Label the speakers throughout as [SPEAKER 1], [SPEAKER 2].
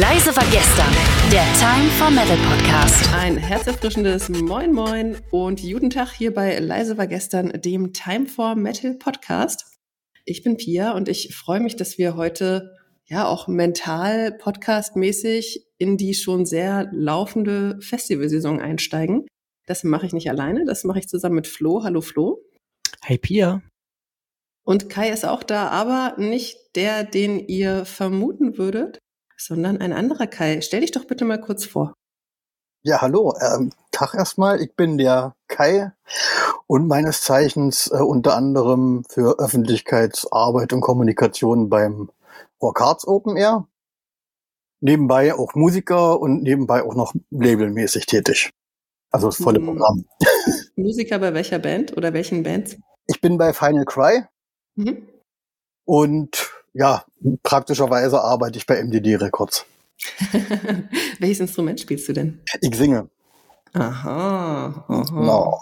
[SPEAKER 1] Leise war gestern, der Time for Metal Podcast.
[SPEAKER 2] Ein herzerfrischendes Moin Moin und guten Tag hier bei Leise war gestern, dem Time for Metal Podcast. Ich bin Pia und ich freue mich, dass wir heute ja auch mental podcastmäßig in die schon sehr laufende Festivalsaison einsteigen. Das mache ich nicht alleine, das mache ich zusammen mit Flo. Hallo Flo.
[SPEAKER 3] Hey Pia.
[SPEAKER 2] Und Kai ist auch da, aber nicht der, den ihr vermuten würdet sondern ein anderer Kai. Stell dich doch bitte mal kurz vor.
[SPEAKER 4] Ja, hallo. Ähm, Tag erstmal. Ich bin der Kai und meines Zeichens äh, unter anderem für Öffentlichkeitsarbeit und Kommunikation beim Rockharts Open Air. Nebenbei auch Musiker und nebenbei auch noch labelmäßig tätig. Also das volle hm. Programm.
[SPEAKER 2] Musiker bei welcher Band oder welchen Bands?
[SPEAKER 4] Ich bin bei Final Cry. Mhm. Und ja, praktischerweise arbeite ich bei MDD Records.
[SPEAKER 2] Welches Instrument spielst du denn?
[SPEAKER 4] Ich singe.
[SPEAKER 2] Aha, aha. Genau.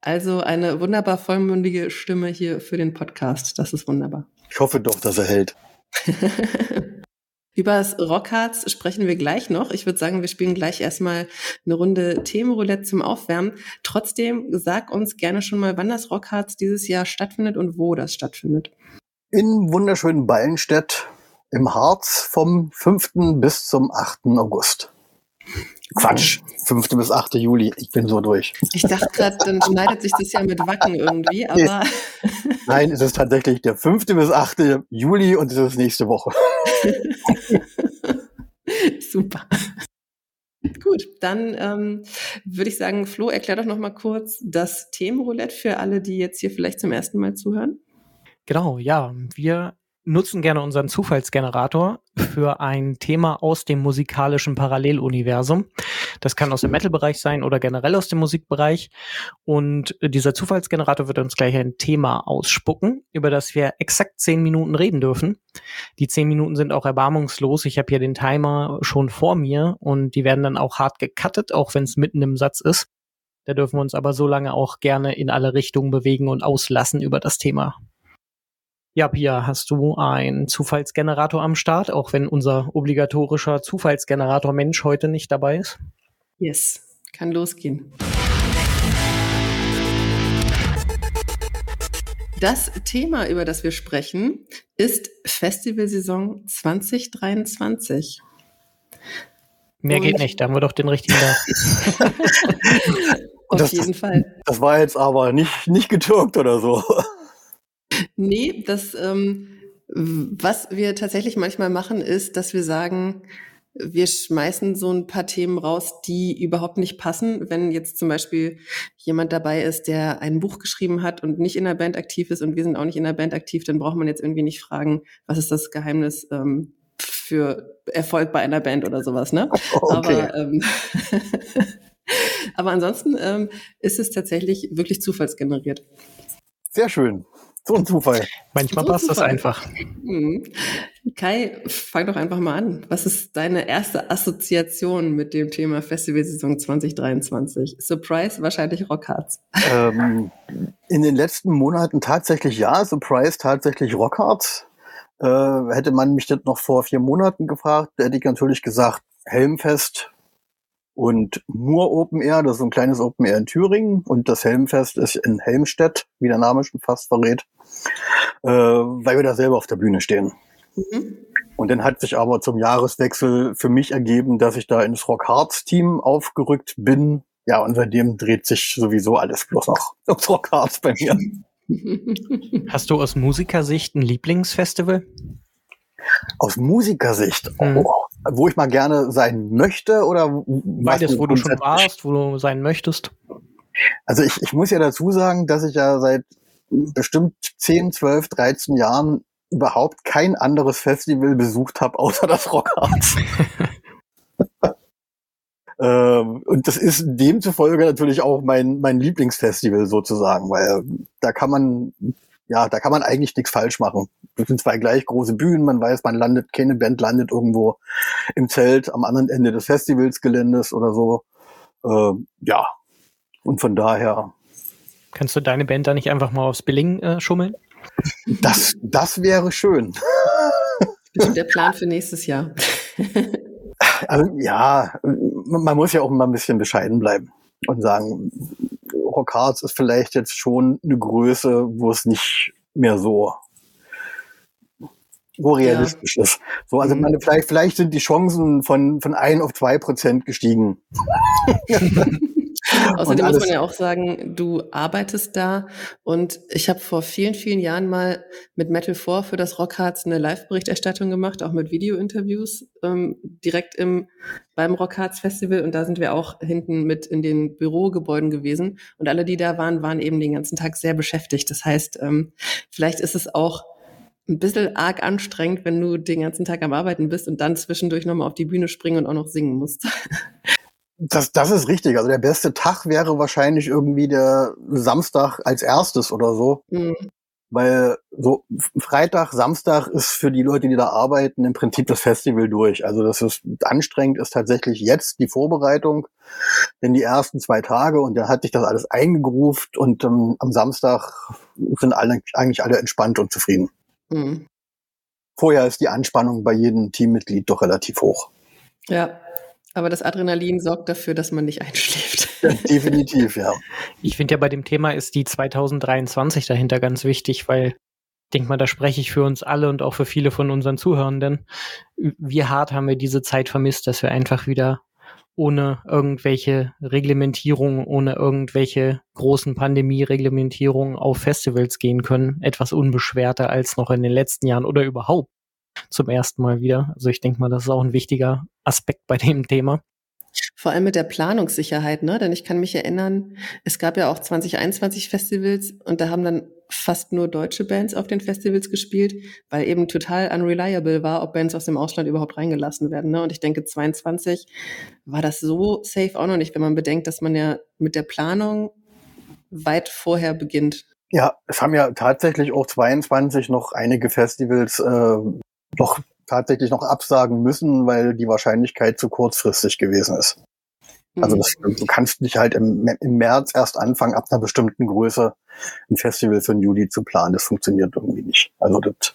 [SPEAKER 2] Also eine wunderbar vollmündige Stimme hier für den Podcast. Das ist wunderbar.
[SPEAKER 4] Ich hoffe doch, dass er hält.
[SPEAKER 2] Über das Rockharz sprechen wir gleich noch. Ich würde sagen, wir spielen gleich erstmal eine Runde Themenroulette zum Aufwärmen. Trotzdem sag uns gerne schon mal, wann das Rockharz dieses Jahr stattfindet und wo das stattfindet
[SPEAKER 4] in wunderschönen Ballenstedt im Harz vom 5. bis zum 8. August. Quatsch, 5. bis 8. Juli. Ich bin so durch.
[SPEAKER 2] Ich dachte gerade, dann schneidet sich das ja mit Wacken irgendwie, aber.
[SPEAKER 4] Nein, es ist tatsächlich der 5. bis 8. Juli und es ist nächste Woche.
[SPEAKER 2] Super. Gut, dann ähm, würde ich sagen, Flo, erklär doch noch mal kurz das Themenroulette für alle, die jetzt hier vielleicht zum ersten Mal zuhören.
[SPEAKER 3] Genau, ja. Wir nutzen gerne unseren Zufallsgenerator für ein Thema aus dem musikalischen Paralleluniversum. Das kann aus dem Metal-Bereich sein oder generell aus dem Musikbereich. Und dieser Zufallsgenerator wird uns gleich ein Thema ausspucken, über das wir exakt zehn Minuten reden dürfen. Die zehn Minuten sind auch erbarmungslos. Ich habe hier den Timer schon vor mir und die werden dann auch hart gecuttet, auch wenn es mitten im Satz ist. Da dürfen wir uns aber so lange auch gerne in alle Richtungen bewegen und auslassen über das Thema. Ja, Pia, hast du einen Zufallsgenerator am Start, auch wenn unser obligatorischer Zufallsgenerator Mensch heute nicht dabei ist?
[SPEAKER 2] Yes, kann losgehen. Das Thema, über das wir sprechen, ist Festivalsaison 2023.
[SPEAKER 3] Mehr Und geht nicht, da haben wir doch den richtigen da.
[SPEAKER 2] Auf
[SPEAKER 4] das,
[SPEAKER 2] jeden Fall.
[SPEAKER 4] Das war jetzt aber nicht, nicht getürkt oder so.
[SPEAKER 2] Nee, das, ähm, was wir tatsächlich manchmal machen, ist, dass wir sagen, wir schmeißen so ein paar Themen raus, die überhaupt nicht passen. Wenn jetzt zum Beispiel jemand dabei ist, der ein Buch geschrieben hat und nicht in der Band aktiv ist und wir sind auch nicht in der Band aktiv, dann braucht man jetzt irgendwie nicht fragen, was ist das Geheimnis ähm, für Erfolg bei einer Band oder sowas, ne? Okay. Aber, ähm, aber ansonsten ähm, ist es tatsächlich wirklich zufallsgeneriert.
[SPEAKER 4] Sehr schön. So ein Zufall.
[SPEAKER 3] Manchmal so passt Zufall. das einfach.
[SPEAKER 2] Mhm. Kai, fang doch einfach mal an. Was ist deine erste Assoziation mit dem Thema Festivalsaison 2023? Surprise, wahrscheinlich Rockhards. Ähm,
[SPEAKER 4] in den letzten Monaten tatsächlich ja. Surprise, tatsächlich Rockhards. Äh, hätte man mich das noch vor vier Monaten gefragt, hätte ich natürlich gesagt, Helmfest, und nur Open Air, das ist ein kleines Open Air in Thüringen und das Helmfest ist in Helmstedt, wie der Name schon fast verrät, äh, weil wir da selber auf der Bühne stehen. Mhm. Und dann hat sich aber zum Jahreswechsel für mich ergeben, dass ich da ins Rock Hearts Team aufgerückt bin. Ja, und seitdem dreht sich sowieso alles bloß noch ums Rock Hearts bei mir.
[SPEAKER 3] Hast du aus Musikersicht ein Lieblingsfestival?
[SPEAKER 4] Aus Musikersicht? Mhm. Oh, wo ich mal gerne sein möchte oder
[SPEAKER 3] beides, wo du schon warst, wo du sein möchtest?
[SPEAKER 4] Also ich, ich muss ja dazu sagen, dass ich ja seit bestimmt 10, 12, 13 Jahren überhaupt kein anderes Festival besucht habe, außer das Rockharz. ähm, und das ist demzufolge natürlich auch mein, mein Lieblingsfestival sozusagen, weil da kann man ja, da kann man eigentlich nichts falsch machen. Das sind zwei gleich große Bühnen, man weiß, man landet, keine Band landet irgendwo im Zelt am anderen Ende des Festivalsgeländes oder so. Äh, ja, und von daher.
[SPEAKER 3] Kannst du deine Band da nicht einfach mal aufs Billing äh, schummeln?
[SPEAKER 4] Das, das wäre schön.
[SPEAKER 2] Bestimmt der Plan für nächstes Jahr.
[SPEAKER 4] also, ja, man muss ja auch mal ein bisschen bescheiden bleiben und sagen, Hearts ist vielleicht jetzt schon eine Größe, wo es nicht mehr so so realistisch ja. ist. So, also mhm. man, vielleicht, vielleicht sind die Chancen von, von ein auf zwei Prozent gestiegen.
[SPEAKER 2] Außerdem muss man ja auch sagen, du arbeitest da und ich habe vor vielen, vielen Jahren mal mit Metal 4 für das Rockharz eine Live-Berichterstattung gemacht, auch mit Video-Interviews ähm, direkt im, beim Rockharz Festival und da sind wir auch hinten mit in den Bürogebäuden gewesen und alle, die da waren, waren eben den ganzen Tag sehr beschäftigt. Das heißt, ähm, vielleicht ist es auch ein bisschen arg anstrengend, wenn du den ganzen Tag am Arbeiten bist und dann zwischendurch nochmal auf die Bühne springen und auch noch singen musst.
[SPEAKER 4] Das, das ist richtig. Also der beste Tag wäre wahrscheinlich irgendwie der Samstag als erstes oder so. Mhm. Weil so Freitag, Samstag ist für die Leute, die da arbeiten, im Prinzip das Festival durch. Also das ist anstrengend, ist tatsächlich jetzt die Vorbereitung, denn die ersten zwei Tage und dann hat sich das alles eingegruft und ähm, am Samstag sind alle, eigentlich alle entspannt und zufrieden. Mhm. Vorher ist die Anspannung bei jedem Teammitglied doch relativ hoch.
[SPEAKER 2] Ja, aber das Adrenalin sorgt dafür, dass man nicht einschläft.
[SPEAKER 4] Ja, definitiv, ja.
[SPEAKER 3] Ich finde ja bei dem Thema ist die 2023 dahinter ganz wichtig, weil ich denke mal, da spreche ich für uns alle und auch für viele von unseren Zuhörenden. Wie hart haben wir diese Zeit vermisst, dass wir einfach wieder ohne irgendwelche Reglementierungen, ohne irgendwelche großen Pandemie-Reglementierungen auf Festivals gehen können. Etwas unbeschwerter als noch in den letzten Jahren oder überhaupt zum ersten Mal wieder. Also ich denke mal, das ist auch ein wichtiger Aspekt bei dem Thema.
[SPEAKER 2] Vor allem mit der Planungssicherheit, ne? Denn ich kann mich erinnern, es gab ja auch 2021 Festivals und da haben dann fast nur deutsche Bands auf den Festivals gespielt, weil eben total unreliable war, ob Bands aus dem Ausland überhaupt reingelassen werden. Ne? Und ich denke, 22 war das so safe auch noch nicht, wenn man bedenkt, dass man ja mit der Planung weit vorher beginnt.
[SPEAKER 4] Ja, es haben ja tatsächlich auch 22 noch einige Festivals äh, noch tatsächlich noch absagen müssen, weil die Wahrscheinlichkeit zu kurzfristig gewesen ist. Also mhm. das, du kannst nicht halt im, im März erst anfangen, ab einer bestimmten Größe ein Festival für den Juli zu planen. Das funktioniert irgendwie nicht. Also das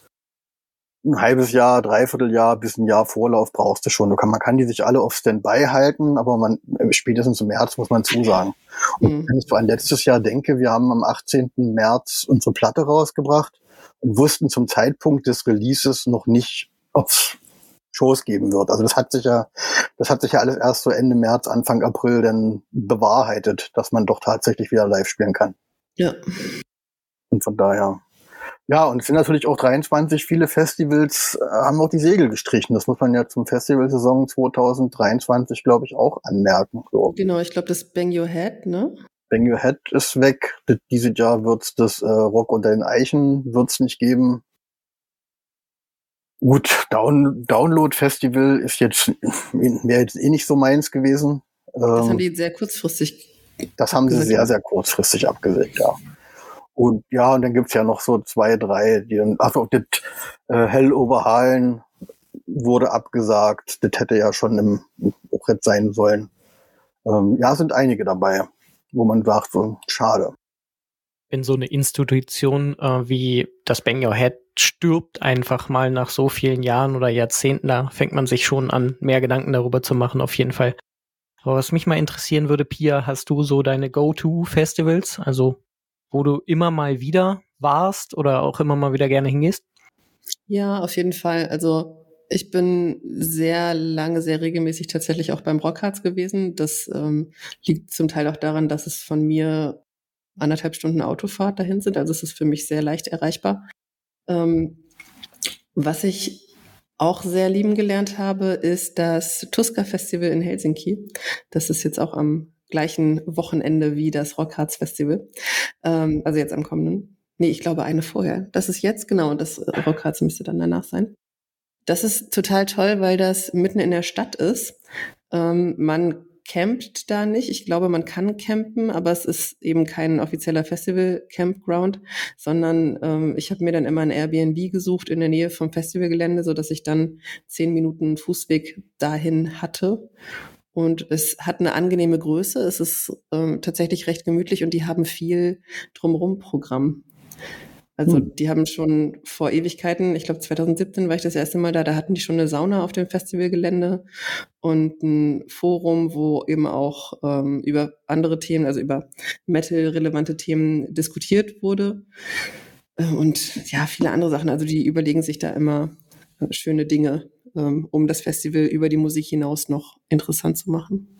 [SPEAKER 4] ein halbes Jahr, dreiviertel Jahr bis ein Jahr Vorlauf brauchst du schon. Du kann, man kann die sich alle auf Standby halten, aber man spätestens im März muss man zusagen. Und mhm. wenn ich so an letztes Jahr denke, wir haben am 18. März unsere Platte rausgebracht und wussten zum Zeitpunkt des Releases noch nicht, ob es Shows geben wird. Also das hat sich ja, das hat sich ja alles erst so Ende März, Anfang April dann bewahrheitet, dass man doch tatsächlich wieder live spielen kann.
[SPEAKER 2] Ja.
[SPEAKER 4] Und von daher. Ja, und es sind natürlich auch 23, viele Festivals äh, haben auch die Segel gestrichen. Das muss man ja zum Festivalsaison 2023, glaube ich, auch anmerken.
[SPEAKER 2] So. Genau, ich glaube, das Bang Your Head, ne?
[SPEAKER 4] Bang Your Head ist weg. Dieses Jahr wird's das äh, Rock unter den Eichen wird's nicht geben. Gut, Down Download Festival ist jetzt wäre jetzt eh nicht so meins gewesen.
[SPEAKER 2] Das ähm, haben die sehr kurzfristig.
[SPEAKER 4] Das haben sie sehr, sehr kurzfristig abgesägt, ja. Und ja, und dann gibt's ja noch so zwei, drei, die dann, also das äh, Hell Overhalen wurde abgesagt. Das hätte ja schon im Brett sein sollen. Ähm, ja, sind einige dabei, wo man sagt, so, schade
[SPEAKER 3] wenn so eine Institution äh, wie das Bang Your Head stirbt einfach mal nach so vielen Jahren oder Jahrzehnten, da fängt man sich schon an, mehr Gedanken darüber zu machen, auf jeden Fall. Aber was mich mal interessieren würde, Pia, hast du so deine Go-To-Festivals, also wo du immer mal wieder warst oder auch immer mal wieder gerne hingehst?
[SPEAKER 2] Ja, auf jeden Fall. Also ich bin sehr lange, sehr regelmäßig tatsächlich auch beim Rockharz gewesen. Das ähm, liegt zum Teil auch daran, dass es von mir anderthalb Stunden Autofahrt dahin sind. Also es ist für mich sehr leicht erreichbar. Ähm, was ich auch sehr lieben gelernt habe, ist das Tuska Festival in Helsinki. Das ist jetzt auch am gleichen Wochenende wie das Rockharz Festival. Ähm, also jetzt am kommenden. Nee, ich glaube eine vorher. Das ist jetzt genau und das Rockharz müsste dann danach sein. Das ist total toll, weil das mitten in der Stadt ist. Ähm, man campt da nicht. Ich glaube, man kann campen, aber es ist eben kein offizieller Festival-Campground, sondern ähm, ich habe mir dann immer ein Airbnb gesucht in der Nähe vom Festivalgelände, so dass ich dann zehn Minuten Fußweg dahin hatte. Und es hat eine angenehme Größe. Es ist ähm, tatsächlich recht gemütlich und die haben viel drumherum Programm. Also hm. die haben schon vor Ewigkeiten, ich glaube 2017 war ich das erste Mal da, da hatten die schon eine Sauna auf dem Festivalgelände und ein Forum, wo eben auch ähm, über andere Themen, also über Metal-relevante Themen diskutiert wurde. Äh, und ja, viele andere Sachen. Also die überlegen sich da immer äh, schöne Dinge, ähm, um das Festival über die Musik hinaus noch interessant zu machen.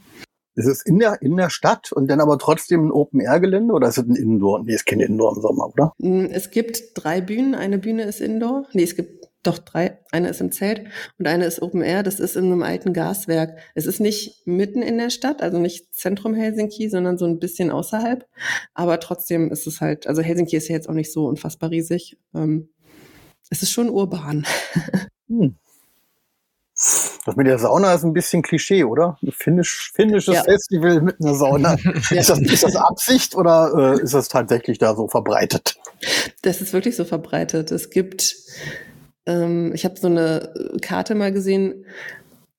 [SPEAKER 4] Ist es in der, in der Stadt und dann aber trotzdem ein Open-Air-Gelände oder ist es ein Indoor? Nee, es ist kein Indoor im Sommer, oder?
[SPEAKER 2] Mm, es gibt drei Bühnen. Eine Bühne ist Indoor. Nee, es gibt doch drei. Eine ist im Zelt und eine ist Open Air. Das ist in einem alten Gaswerk. Es ist nicht mitten in der Stadt, also nicht Zentrum Helsinki, sondern so ein bisschen außerhalb. Aber trotzdem ist es halt, also Helsinki ist ja jetzt auch nicht so unfassbar riesig. Ähm, es ist schon urban. Hm.
[SPEAKER 4] Das mit der Sauna ist ein bisschen Klischee, oder? Ein finnisch, finnisches ja. Festival mit einer Sauna. ist, das, ist das Absicht oder äh, ist das tatsächlich da so verbreitet?
[SPEAKER 2] Das ist wirklich so verbreitet. Es gibt, ähm, ich habe so eine Karte mal gesehen,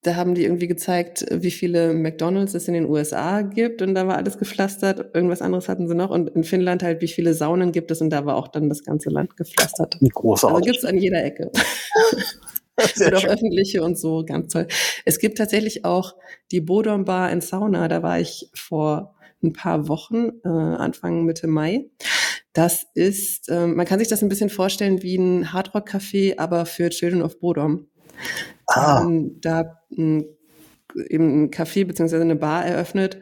[SPEAKER 2] da haben die irgendwie gezeigt, wie viele McDonalds es in den USA gibt und da war alles gepflastert. Irgendwas anderes hatten sie noch und in Finnland halt, wie viele Saunen gibt es und da war auch dann das ganze Land gepflastert.
[SPEAKER 4] Großartig.
[SPEAKER 2] Also gibt es an jeder Ecke. Sehr auch öffentliche und so, ganz toll. Es gibt tatsächlich auch die Bodom Bar in Sauna, da war ich vor ein paar Wochen, äh, Anfang Mitte Mai. Das ist, äh, man kann sich das ein bisschen vorstellen wie ein Hardrock-Café, aber für Children of Bodom. Ah. Ähm, da ein, eben ein Café beziehungsweise eine Bar eröffnet,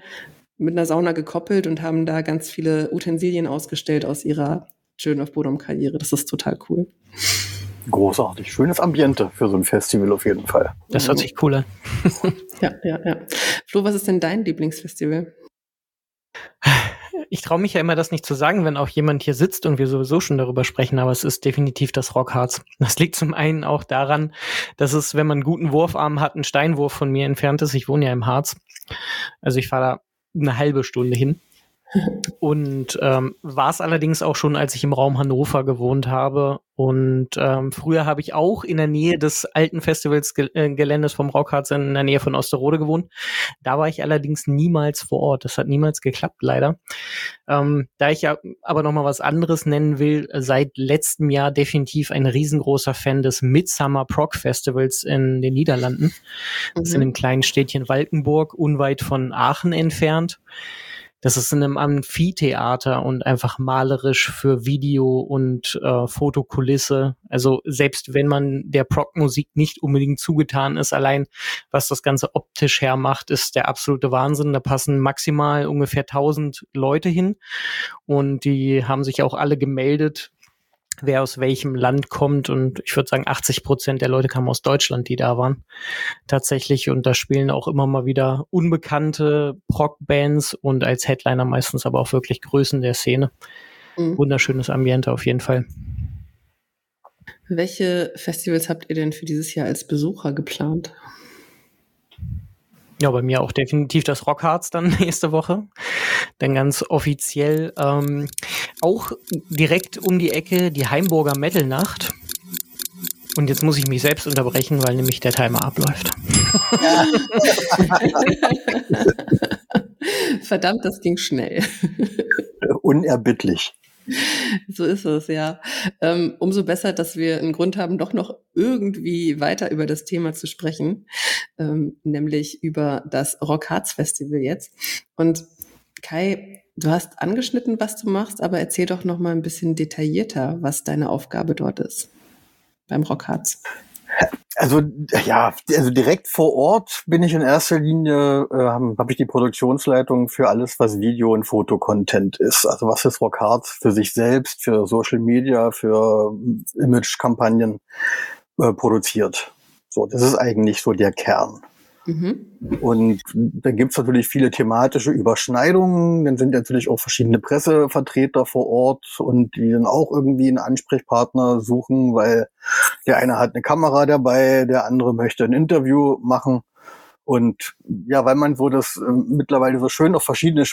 [SPEAKER 2] mit einer Sauna gekoppelt und haben da ganz viele Utensilien ausgestellt aus ihrer Children of Bodom-Karriere. Das ist total cool.
[SPEAKER 4] Großartig. Schönes Ambiente für so ein Festival auf jeden Fall.
[SPEAKER 3] Das hört sich cool an.
[SPEAKER 2] ja, ja, ja. Flo, was ist denn dein Lieblingsfestival?
[SPEAKER 3] Ich traue mich ja immer, das nicht zu sagen, wenn auch jemand hier sitzt und wir sowieso schon darüber sprechen, aber es ist definitiv das Rockharz. Das liegt zum einen auch daran, dass es, wenn man einen guten Wurfarm hat, ein Steinwurf von mir entfernt ist. Ich wohne ja im Harz. Also ich fahre da eine halbe Stunde hin. Und ähm, war es allerdings auch schon, als ich im Raum Hannover gewohnt habe. Und ähm, früher habe ich auch in der Nähe des alten Festivalsgeländes äh, vom Rockharz in der Nähe von Osterode gewohnt. Da war ich allerdings niemals vor Ort. Das hat niemals geklappt, leider. Ähm, da ich ja aber noch mal was anderes nennen will, seit letztem Jahr definitiv ein riesengroßer Fan des Midsummer Prog Festivals in den Niederlanden. Das ist in mhm. einem kleinen Städtchen Walkenburg, unweit von Aachen entfernt. Das ist in einem Amphitheater und einfach malerisch für Video und äh, Fotokulisse. Also selbst wenn man der Prog-Musik nicht unbedingt zugetan ist, allein was das Ganze optisch hermacht, ist der absolute Wahnsinn. Da passen maximal ungefähr 1000 Leute hin und die haben sich auch alle gemeldet wer aus welchem Land kommt. Und ich würde sagen, 80 Prozent der Leute kamen aus Deutschland, die da waren. Tatsächlich. Und da spielen auch immer mal wieder unbekannte Proc-Bands und als Headliner meistens aber auch wirklich Größen der Szene. Mhm. Wunderschönes Ambiente auf jeden Fall.
[SPEAKER 2] Welche Festivals habt ihr denn für dieses Jahr als Besucher geplant?
[SPEAKER 3] Ja, bei mir auch definitiv das Rockharz dann nächste Woche. Dann ganz offiziell ähm, auch direkt um die Ecke die Heimburger Metal Nacht. Und jetzt muss ich mich selbst unterbrechen, weil nämlich der Timer abläuft. Ja.
[SPEAKER 2] Verdammt, das ging schnell.
[SPEAKER 4] Unerbittlich.
[SPEAKER 2] So ist es, ja. Ähm, umso besser, dass wir einen Grund haben, doch noch irgendwie weiter über das Thema zu sprechen, ähm, nämlich über das Rock Hearts Festival jetzt. Und Kai, du hast angeschnitten, was du machst, aber erzähl doch noch mal ein bisschen detaillierter, was deine Aufgabe dort ist beim Rock Hearts.
[SPEAKER 4] Also ja, also direkt vor Ort bin ich in erster Linie, äh, habe hab ich die Produktionsleitung für alles, was Video- und Fotocontent ist. Also was ist Rock Hard für sich selbst, für Social Media, für Image-Kampagnen äh, produziert. So, das ist eigentlich so der Kern. Mhm. Und da gibt's natürlich viele thematische Überschneidungen. Dann sind natürlich auch verschiedene Pressevertreter vor Ort und die dann auch irgendwie einen Ansprechpartner suchen, weil der eine hat eine Kamera dabei, der andere möchte ein Interview machen. Und ja, weil man so das äh, mittlerweile so schön auf verschiedene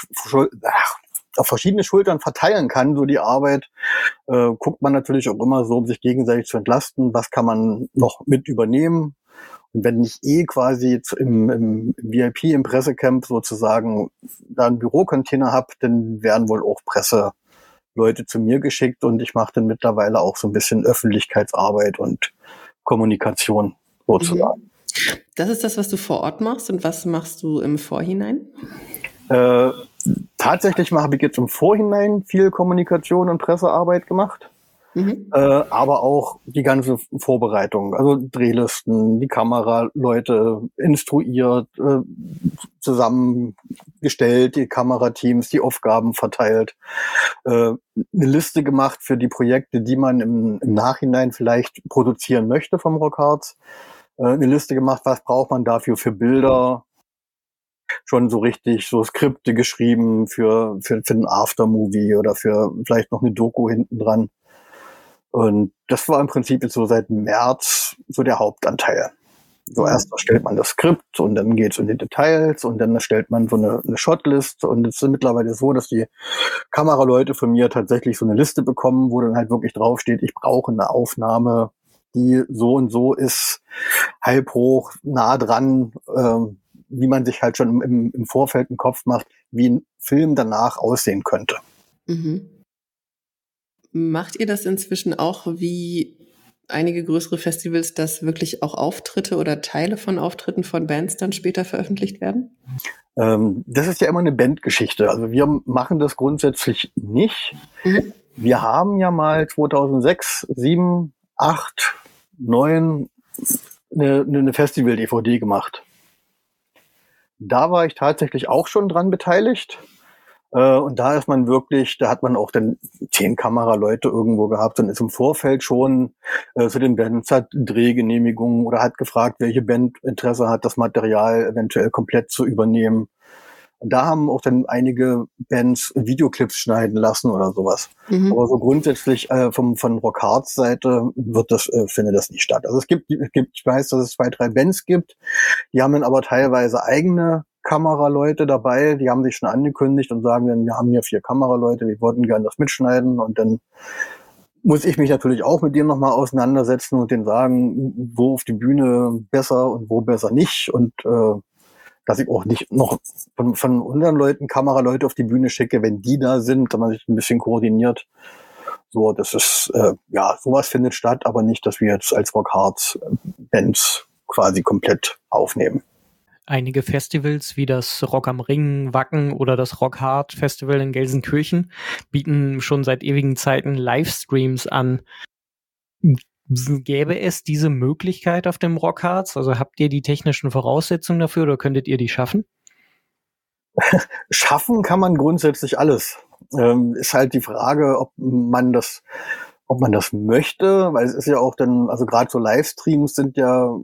[SPEAKER 4] ach, auf verschiedene Schultern verteilen kann, so die Arbeit, äh, guckt man natürlich auch immer so, um sich gegenseitig zu entlasten, was kann man noch mit übernehmen, und wenn ich eh quasi im, im VIP, im Pressecamp sozusagen da einen Bürocontainer habe, dann werden wohl auch Presse Leute zu mir geschickt und ich mache dann mittlerweile auch so ein bisschen Öffentlichkeitsarbeit und Kommunikation sozusagen. Mhm.
[SPEAKER 2] Das ist das, was du vor Ort machst und was machst du im Vorhinein?
[SPEAKER 4] Äh, tatsächlich habe ich jetzt im Vorhinein viel Kommunikation und Pressearbeit gemacht. Mhm. Äh, aber auch die ganze Vorbereitung, also Drehlisten, die Kameraleute instruiert, äh, zusammengestellt, die Kamerateams, die Aufgaben verteilt, äh, eine Liste gemacht für die Projekte, die man im, im Nachhinein vielleicht produzieren möchte vom Rockharz, äh, eine Liste gemacht, was braucht man dafür für Bilder, schon so richtig so Skripte geschrieben für, für, für einen Aftermovie oder für vielleicht noch eine Doku hinten dran. Und das war im Prinzip jetzt so seit März so der Hauptanteil. So erst erstellt man das Skript und dann geht es in die Details und dann erstellt man so eine, eine Shotlist und es ist mittlerweile so, dass die Kameraleute von mir tatsächlich so eine Liste bekommen, wo dann halt wirklich draufsteht, ich brauche eine Aufnahme, die so und so ist, halb hoch, nah dran, ähm, wie man sich halt schon im, im Vorfeld einen Kopf macht, wie ein Film danach aussehen könnte. Mhm.
[SPEAKER 2] Macht ihr das inzwischen auch wie einige größere Festivals, dass wirklich auch Auftritte oder Teile von Auftritten von Bands dann später veröffentlicht werden?
[SPEAKER 4] Ähm, das ist ja immer eine Bandgeschichte. Also wir machen das grundsätzlich nicht. Mhm. Wir haben ja mal 2006, 7, 8, 9 eine, eine Festival-DVD gemacht. Da war ich tatsächlich auch schon dran beteiligt. Äh, und da ist man wirklich, da hat man auch dann zehn Kameraleute irgendwo gehabt und ist im Vorfeld schon äh, zu den Bands, hat Drehgenehmigungen oder hat gefragt, welche Band Interesse hat, das Material eventuell komplett zu übernehmen. Und da haben auch dann einige Bands Videoclips schneiden lassen oder sowas. Mhm. Aber so grundsätzlich äh, vom, von Rockhards Seite wird das, äh, findet das nicht statt. Also es gibt, es gibt, ich weiß, dass es zwei, drei Bands gibt, die haben dann aber teilweise eigene Kameraleute dabei, die haben sich schon angekündigt und sagen dann, wir haben hier vier Kameraleute, wir wollten gerne das mitschneiden und dann muss ich mich natürlich auch mit dir nochmal auseinandersetzen und denen sagen, wo auf die Bühne besser und wo besser nicht und äh, dass ich auch nicht noch von, von unseren Leuten Kameraleute auf die Bühne schicke, wenn die da sind, dass man sich ein bisschen koordiniert. So, das ist, äh, ja, sowas findet statt, aber nicht, dass wir jetzt als Rock Bands quasi komplett aufnehmen.
[SPEAKER 3] Einige Festivals wie das Rock am Ring, Wacken oder das Rock Hard Festival in Gelsenkirchen bieten schon seit ewigen Zeiten Livestreams an. Gäbe es diese Möglichkeit auf dem Rockharz? Also habt ihr die technischen Voraussetzungen dafür oder könntet ihr die schaffen?
[SPEAKER 4] Schaffen kann man grundsätzlich alles. Ähm, ist halt die Frage, ob man das, ob man das möchte, weil es ist ja auch dann, also gerade so Livestreams sind ja,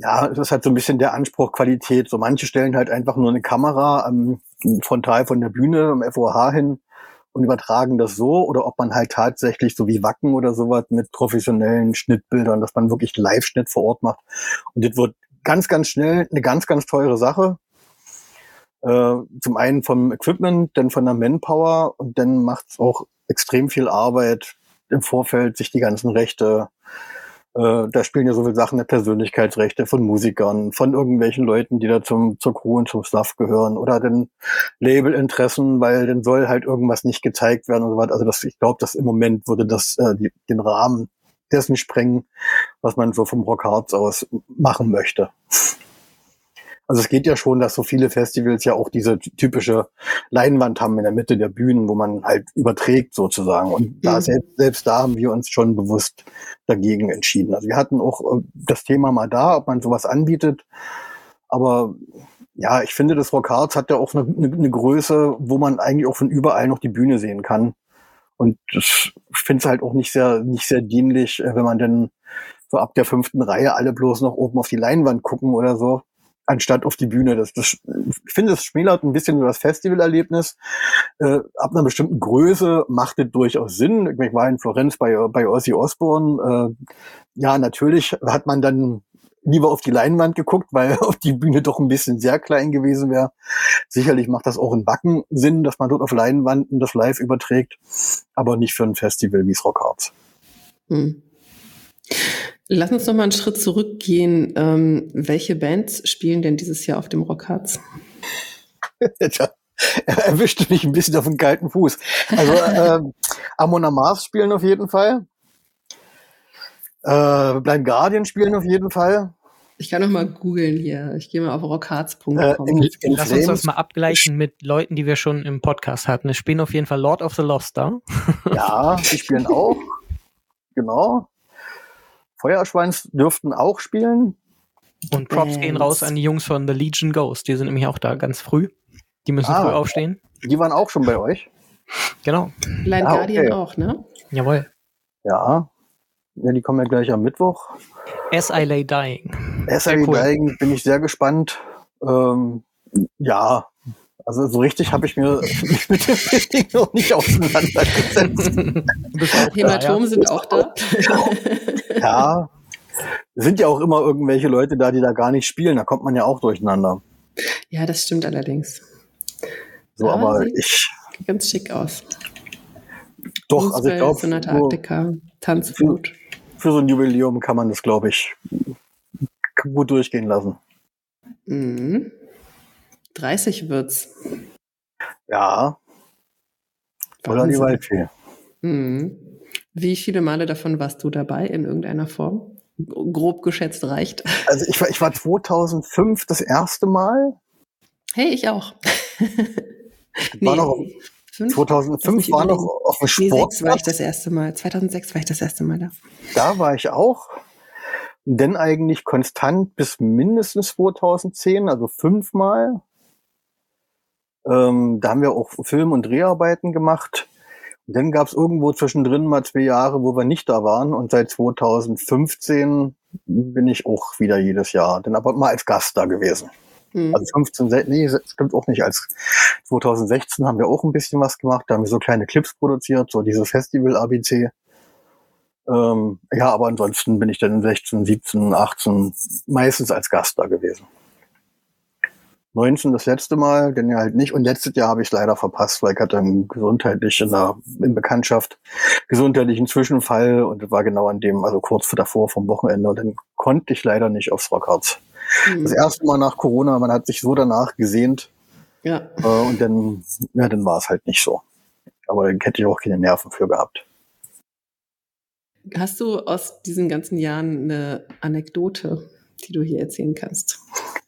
[SPEAKER 4] ja, es ist halt so ein bisschen der Anspruch Qualität. So manche stellen halt einfach nur eine Kamera am Frontal von der Bühne am FOH hin und übertragen das so oder ob man halt tatsächlich so wie Wacken oder sowas mit professionellen Schnittbildern, dass man wirklich Live-Schnitt vor Ort macht. Und das wird ganz, ganz schnell eine ganz, ganz teure Sache. Äh, zum einen vom Equipment, dann von der Manpower und dann macht es auch extrem viel Arbeit im Vorfeld, sich die ganzen Rechte äh, da spielen ja so viele Sachen der Persönlichkeitsrechte von Musikern, von irgendwelchen Leuten, die da zum, zur Crew und zum Stuff gehören oder den Labelinteressen, weil dann soll halt irgendwas nicht gezeigt werden und so weiter. Also das, ich glaube, dass im Moment würde das äh, die, den Rahmen dessen sprengen, was man so vom Rockharz aus machen möchte. Also es geht ja schon, dass so viele Festivals ja auch diese typische Leinwand haben in der Mitte der Bühnen, wo man halt überträgt sozusagen. Und mhm. da selbst, selbst da haben wir uns schon bewusst dagegen entschieden. Also wir hatten auch äh, das Thema mal da, ob man sowas anbietet. Aber ja, ich finde, das Rock Hearts hat ja auch eine, eine, eine Größe, wo man eigentlich auch von überall noch die Bühne sehen kann. Und ich finde es halt auch nicht sehr, nicht sehr dienlich, äh, wenn man denn so ab der fünften Reihe alle bloß noch oben auf die Leinwand gucken oder so anstatt auf die Bühne. Das, das, ich finde, es schmälert ein bisschen so das Festivalerlebnis. Äh, ab einer bestimmten Größe macht es durchaus Sinn. Ich war in Florenz bei, bei Ozzy Osbourne. Äh, ja, natürlich hat man dann lieber auf die Leinwand geguckt, weil auf die Bühne doch ein bisschen sehr klein gewesen wäre. Sicherlich macht das auch in Backen Sinn, dass man dort auf Leinwanden das live überträgt, aber nicht für ein Festival wie Rockharts. Hm.
[SPEAKER 2] Lass uns noch mal einen Schritt zurückgehen. Ähm, welche Bands spielen denn dieses Jahr auf dem Rockharz?
[SPEAKER 4] Er erwischte mich ein bisschen auf den kalten Fuß. Also äh, Amon Mars spielen auf jeden Fall. Äh, Blind Guardian spielen auf jeden Fall.
[SPEAKER 2] Ich kann noch mal googeln hier. Ich gehe mal auf rockharz.com.
[SPEAKER 4] Äh,
[SPEAKER 3] Lass uns das mal abgleichen mit Leuten, die wir schon im Podcast hatten. Es spielen auf jeden Fall Lord of the Lost da.
[SPEAKER 4] Ja, die spielen auch. Genau. Feuerschweins dürften auch spielen.
[SPEAKER 3] Und Props
[SPEAKER 2] Bands.
[SPEAKER 3] gehen raus an die Jungs von The Legion Ghost. Die sind nämlich auch da ganz früh. Die müssen
[SPEAKER 4] Ah.
[SPEAKER 3] früh aufstehen.
[SPEAKER 4] Die waren auch schon bei euch.
[SPEAKER 3] Genau.
[SPEAKER 2] Blind
[SPEAKER 4] Ah,
[SPEAKER 2] Guardian
[SPEAKER 4] okay.
[SPEAKER 2] auch, ne?
[SPEAKER 3] Jawohl.
[SPEAKER 4] Ja. Ja, die kommen ja gleich am Mittwoch.
[SPEAKER 3] As I Lay Dying.
[SPEAKER 4] SRE
[SPEAKER 3] cool.
[SPEAKER 4] Dying bin ich sehr gespannt. Ähm, ja, also so richtig habe ich mir mit dem Ding noch nicht auseinandergesetzt.
[SPEAKER 3] Du bist auch da,
[SPEAKER 2] Hämatom
[SPEAKER 3] ja?
[SPEAKER 2] sind auch da.
[SPEAKER 4] Ja, sind ja auch immer irgendwelche Leute da, die da gar nicht spielen. Da kommt man ja auch durcheinander.
[SPEAKER 2] ja, das stimmt allerdings.
[SPEAKER 4] So,
[SPEAKER 2] Ah,
[SPEAKER 4] aber
[SPEAKER 2] sieht-
[SPEAKER 4] ich
[SPEAKER 2] Sieht ganz schick aus.
[SPEAKER 4] doch, also ich glaube,
[SPEAKER 2] Arctica, Tanzflut.
[SPEAKER 4] für so ein Jubiläum kann man das, glaube ich, gut durchgehen lassen.
[SPEAKER 2] Mhm. 30 wird's.
[SPEAKER 4] Ja, oder die. Waldfee.
[SPEAKER 2] Mhm. Wie viele Male davon warst du dabei in irgendeiner Form? Grob geschätzt reicht.
[SPEAKER 4] Also ich war, ich war 2005 das erste Mal.
[SPEAKER 2] Hey, ich auch.
[SPEAKER 4] War noch,
[SPEAKER 2] fünf? Lass
[SPEAKER 4] 2005
[SPEAKER 2] mich
[SPEAKER 4] war noch auf dem
[SPEAKER 2] Nee, sechs war ich das erste Mal. 2006 war ich das erste Mal da.
[SPEAKER 4] Da war ich auch. Denn eigentlich konstant bis mindestens 2010, also fünfmal. Ähm, da haben wir auch Film- und Dreharbeiten gemacht. Und dann gab es irgendwo zwischendrin mal zwei Jahre, wo wir nicht da waren. Und seit 2015 bin ich auch wieder jedes Jahr. Dann aber mal als Gast da gewesen.
[SPEAKER 2] Mhm.
[SPEAKER 4] Also 15, se- nee, das stimmt auch nicht. Als 2016 haben wir auch ein bisschen was gemacht. Da haben wir so kleine Clips produziert, so dieses Festival ABC. Ähm, ja, aber ansonsten bin ich dann 16, 17, 18 meistens als Gast da gewesen. 19 das letzte Mal, denn ja halt nicht. Und letztes Jahr habe ich es leider verpasst, weil ich hatte einen gesundheitlich in Bekanntschaft gesundheitlichen Zwischenfall und war genau an dem, also kurz davor vom Wochenende. Und dann konnte ich leider nicht aufs Rockharz.
[SPEAKER 2] Mhm.
[SPEAKER 4] Das erste Mal nach Corona, man hat sich so danach gesehnt
[SPEAKER 2] Ja.
[SPEAKER 4] äh, und dann, ja, dann war es halt nicht so. Aber dann hätte ich auch keine Nerven für gehabt.
[SPEAKER 2] Hast du aus diesen ganzen Jahren eine Anekdote, die du hier erzählen kannst?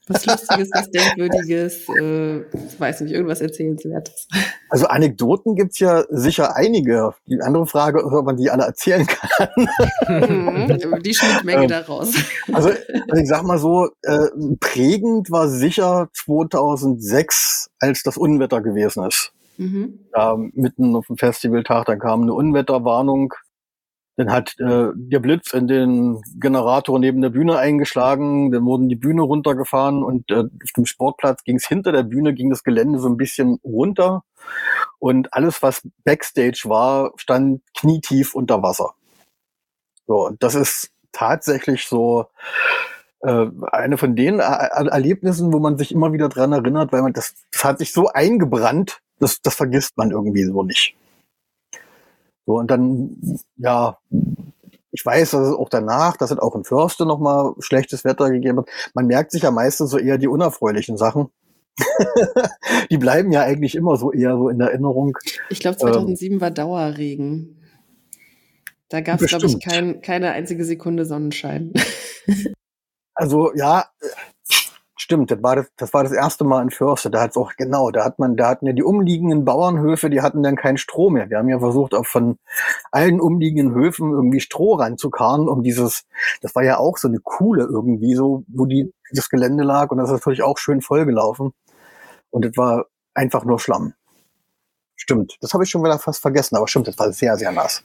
[SPEAKER 2] Was Lustiges, was Denkwürdiges, äh, weiß nicht, irgendwas Erzählenswertes.
[SPEAKER 4] Also Anekdoten gibt's ja sicher einige. Die andere Frage ist, ob man die alle erzählen kann.
[SPEAKER 2] Mhm. Die Schnittmenge
[SPEAKER 4] Ähm.
[SPEAKER 2] daraus.
[SPEAKER 4] Also, also ich sag mal so, äh, prägend war sicher 2006, als das Unwetter gewesen ist.
[SPEAKER 2] Mhm.
[SPEAKER 4] Da mitten auf dem Festivaltag, dann kam eine Unwetterwarnung. Dann hat äh, der Blitz in den Generator neben der Bühne eingeschlagen, dann wurden die Bühne runtergefahren und äh, auf dem Sportplatz ging es hinter der Bühne, ging das Gelände so ein bisschen runter und alles, was Backstage war, stand knietief unter Wasser. So, und das ist tatsächlich so äh, eine von den Er Er Erlebnissen, wo man sich immer wieder dran erinnert, weil man das, das hat sich so eingebrannt, das, das vergisst man irgendwie so nicht. So, und dann, ja, ich weiß, dass es auch danach, dass es auch in Förste nochmal schlechtes Wetter gegeben hat. Man merkt sich ja meistens so eher die unerfreulichen Sachen. die bleiben ja eigentlich immer so eher so in Erinnerung.
[SPEAKER 2] Ich glaube, 2007 war Dauerregen. Da gab es, glaube ich, kein, keine einzige Sekunde Sonnenschein.
[SPEAKER 4] Also ja, stimmt, das war das, das war das erste Mal in Förste. Da hat's auch, genau, da hat man, da hatten ja die umliegenden Bauernhöfe, die hatten dann keinen Strom mehr. Wir haben ja versucht, auch von allen umliegenden Höfen irgendwie Stroh ranzukarren, um dieses, das war ja auch so eine Kuhle irgendwie, so, wo die, das Gelände lag und das ist natürlich auch schön vollgelaufen. Und das war einfach nur Schlamm. Stimmt, das habe ich schon wieder fast vergessen, aber stimmt, das war sehr, sehr nass.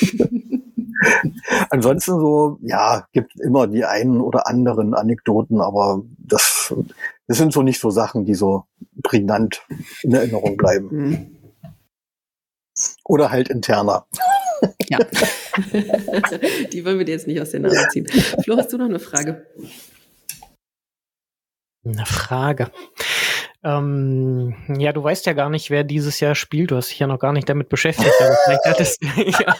[SPEAKER 4] Ansonsten so, ja, gibt immer die einen oder anderen Anekdoten, aber das, das sind so nicht so Sachen, die so prägnant in Erinnerung bleiben.
[SPEAKER 2] Mhm.
[SPEAKER 4] Oder halt interner.
[SPEAKER 2] Ja. Die wollen wir dir jetzt nicht aus den Namen ziehen. Flo, hast du noch eine Frage?
[SPEAKER 3] Eine Frage. Ähm, ja, du weißt ja gar nicht, wer dieses Jahr spielt. Du hast dich ja noch gar nicht damit beschäftigt. Aber vielleicht, hattest, ja,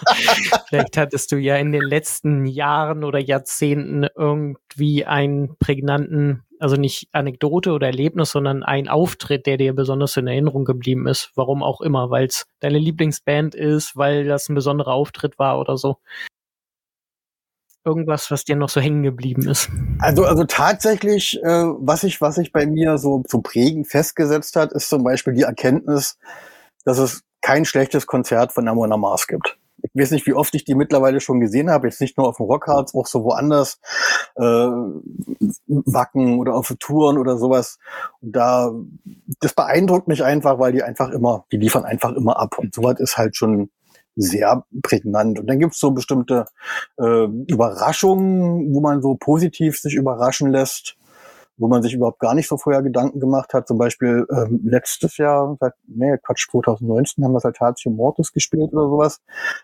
[SPEAKER 3] vielleicht hattest du ja in den letzten Jahren oder Jahrzehnten irgendwie einen prägnanten Also nicht Anekdote oder Erlebnis, sondern ein Auftritt, der dir besonders in Erinnerung geblieben ist. Warum auch immer, weil es deine Lieblingsband ist, weil das ein besonderer Auftritt war oder so. Irgendwas, was dir noch so hängen geblieben ist.
[SPEAKER 4] Also, also tatsächlich, äh, was ich, was sich bei mir so, so prägend festgesetzt hat, ist zum Beispiel die Erkenntnis, dass es kein schlechtes Konzert von Amona Mars gibt ich weiß nicht, wie oft ich die mittlerweile schon gesehen habe, jetzt nicht nur auf dem Rockharz, auch so woanders, äh, Wacken oder auf Touren oder sowas. Und da, das beeindruckt mich einfach, weil die einfach immer, die liefern einfach immer ab. Und sowas ist halt schon sehr prägnant. Und dann gibt's so bestimmte äh, Überraschungen, wo man so positiv sich überraschen lässt wo man sich überhaupt gar nicht so vorher Gedanken gemacht hat. Zum Beispiel ähm, letztes Jahr, seit, nee, Quatsch, 2019 haben wir Saltatio Mortis gespielt oder sowas.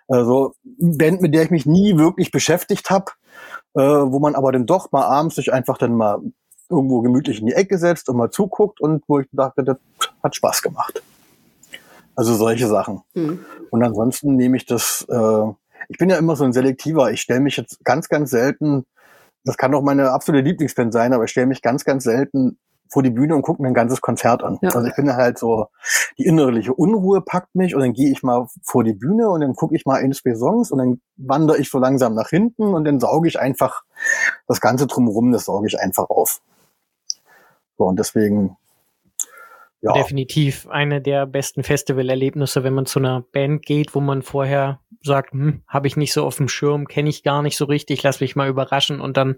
[SPEAKER 4] Also Band, mit der ich mich nie wirklich beschäftigt habe, äh, wo man aber dann doch mal abends sich einfach dann mal irgendwo gemütlich in die Ecke setzt und mal zuguckt und wo ich dachte, das hat Spaß gemacht. Also solche Sachen. Mhm. Und ansonsten nehme ich das, äh, ich bin ja immer so ein Selektiver. Ich stelle mich jetzt ganz, ganz selten das kann doch meine absolute Lieblingsband sein, aber ich stelle mich ganz, ganz selten vor die Bühne und gucke mir ein ganzes Konzert an. Ja. Also ich bin halt so, die innerliche Unruhe packt mich und dann gehe ich mal vor die Bühne und dann gucke ich mal ein, zwei Songs und dann wandere ich so langsam nach hinten und dann sauge ich einfach das Ganze drumherum, das sauge ich einfach auf. So, und deswegen
[SPEAKER 3] ja. definitiv eine der besten Festivalerlebnisse, wenn man zu einer Band geht, wo man vorher sagt, hm, habe ich nicht so auf dem Schirm, kenne ich gar nicht so richtig, lass mich mal überraschen und dann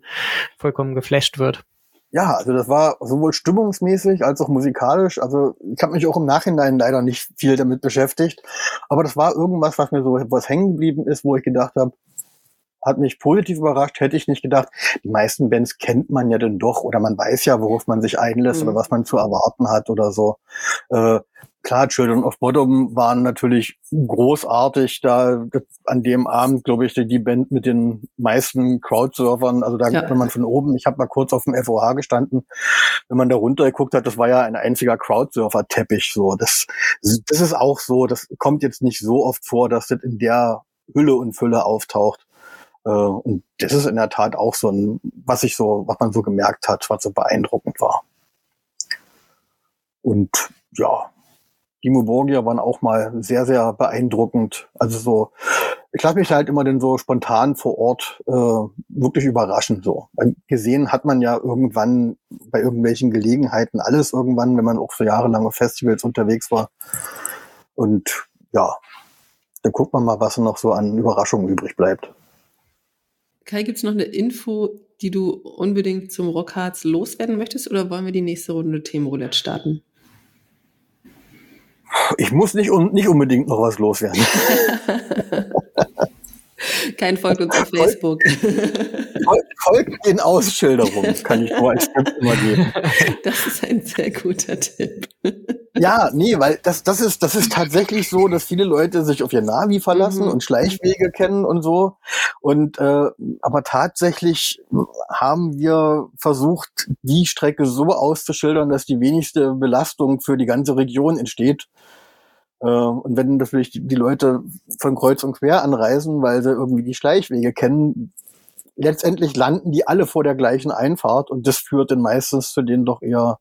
[SPEAKER 3] vollkommen geflasht wird.
[SPEAKER 4] Ja, also das war sowohl stimmungsmäßig als auch musikalisch. Also ich habe mich auch im Nachhinein leider nicht viel damit beschäftigt, aber das war irgendwas, was mir so was hängen geblieben ist, wo ich gedacht habe, hat mich positiv überrascht, hätte ich nicht gedacht. Die meisten Bands kennt man ja dann doch oder man weiß ja, worauf man sich einlässt mhm. oder was man zu erwarten hat oder so. Äh, klar, Children of Bottom waren natürlich großartig. Da an dem Abend, glaube ich, die Band mit den meisten Crowdsurfern. Also da, ja. wenn man von oben, ich habe mal kurz auf dem FOH gestanden, wenn man da runter geguckt hat, das war ja ein einziger Crowdsurfer-Teppich. So, das, das ist auch so. Das kommt jetzt nicht so oft vor, dass das in der Hülle und Fülle auftaucht. Äh, und das ist in der Tat auch so ein, was ich so, was man so gemerkt hat, was so beeindruckend war. Und ja, die Muborgia waren auch mal sehr, sehr beeindruckend. Also so, ich lasse mich halt immer denn so spontan vor Ort äh, wirklich überraschen. So. Gesehen hat man ja irgendwann bei irgendwelchen Gelegenheiten alles irgendwann, wenn man auch so jahrelang auf Festivals unterwegs war. Und ja, dann guckt man mal, was noch so an Überraschungen übrig bleibt.
[SPEAKER 2] Kai, gibt es noch eine Info, die du unbedingt zum Rockharz loswerden möchtest oder wollen wir die nächste Runde Themenroulette starten?
[SPEAKER 4] Ich muss nicht, nicht unbedingt noch was loswerden.
[SPEAKER 2] Kein folgt uns auf Facebook.
[SPEAKER 4] Folgt den Ausschilderungen, kann ich nur als Tipp immer geben.
[SPEAKER 2] Das ist ein sehr guter Tipp.
[SPEAKER 4] Ja, nee, weil das, das ist, das ist tatsächlich so, dass viele Leute sich auf ihr Navi verlassen mhm. und Schleichwege kennen und so. Und äh, aber tatsächlich haben wir versucht, die Strecke so auszuschildern, dass die wenigste Belastung für die ganze Region entsteht. Äh, und wenn natürlich die Leute von Kreuz und Quer anreisen, weil sie irgendwie die Schleichwege kennen, letztendlich landen die alle vor der gleichen Einfahrt und das führt dann meistens zu den doch eher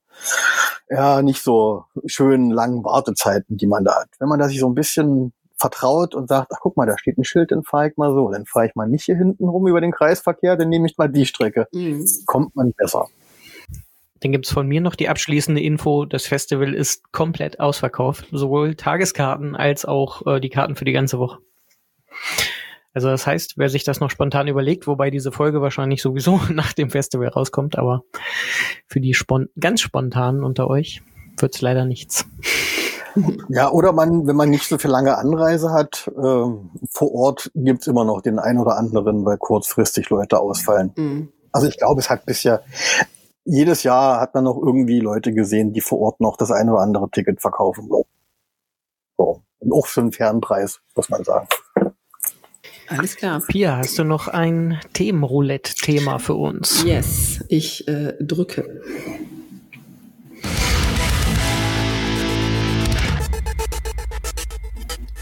[SPEAKER 4] ja nicht so schönen langen Wartezeiten, die man da hat. Wenn man da sich so ein bisschen vertraut und sagt, ach guck mal, da steht ein Schild, dann fahre ich mal so, dann fahre ich mal nicht hier hinten rum über den Kreisverkehr, dann nehme ich mal die Strecke. Mhm. Kommt man besser.
[SPEAKER 3] Dann gibt's von mir noch die abschließende Info, das Festival ist komplett ausverkauft, sowohl Tageskarten als auch äh, die Karten für die ganze Woche. Also das heißt, wer sich das noch spontan überlegt, wobei diese Folge wahrscheinlich sowieso nach dem Festival rauskommt, aber für die spon ganz spontanen unter euch wird's leider nichts.
[SPEAKER 4] Ja, oder man, wenn man nicht so viel lange Anreise hat, äh, vor Ort gibt's immer noch den einen oder anderen, weil kurzfristig Leute ausfallen. Mhm. Also ich glaube, es hat bisher, jedes Jahr hat man noch irgendwie Leute gesehen, die vor Ort noch das eine oder andere Ticket verkaufen wollen. So. Und auch für einen fairen Preis, muss man sagen.
[SPEAKER 2] Alles klar.
[SPEAKER 3] Pia, hast du noch ein Themenroulette-Thema für uns?
[SPEAKER 2] Yes, ich äh, drücke.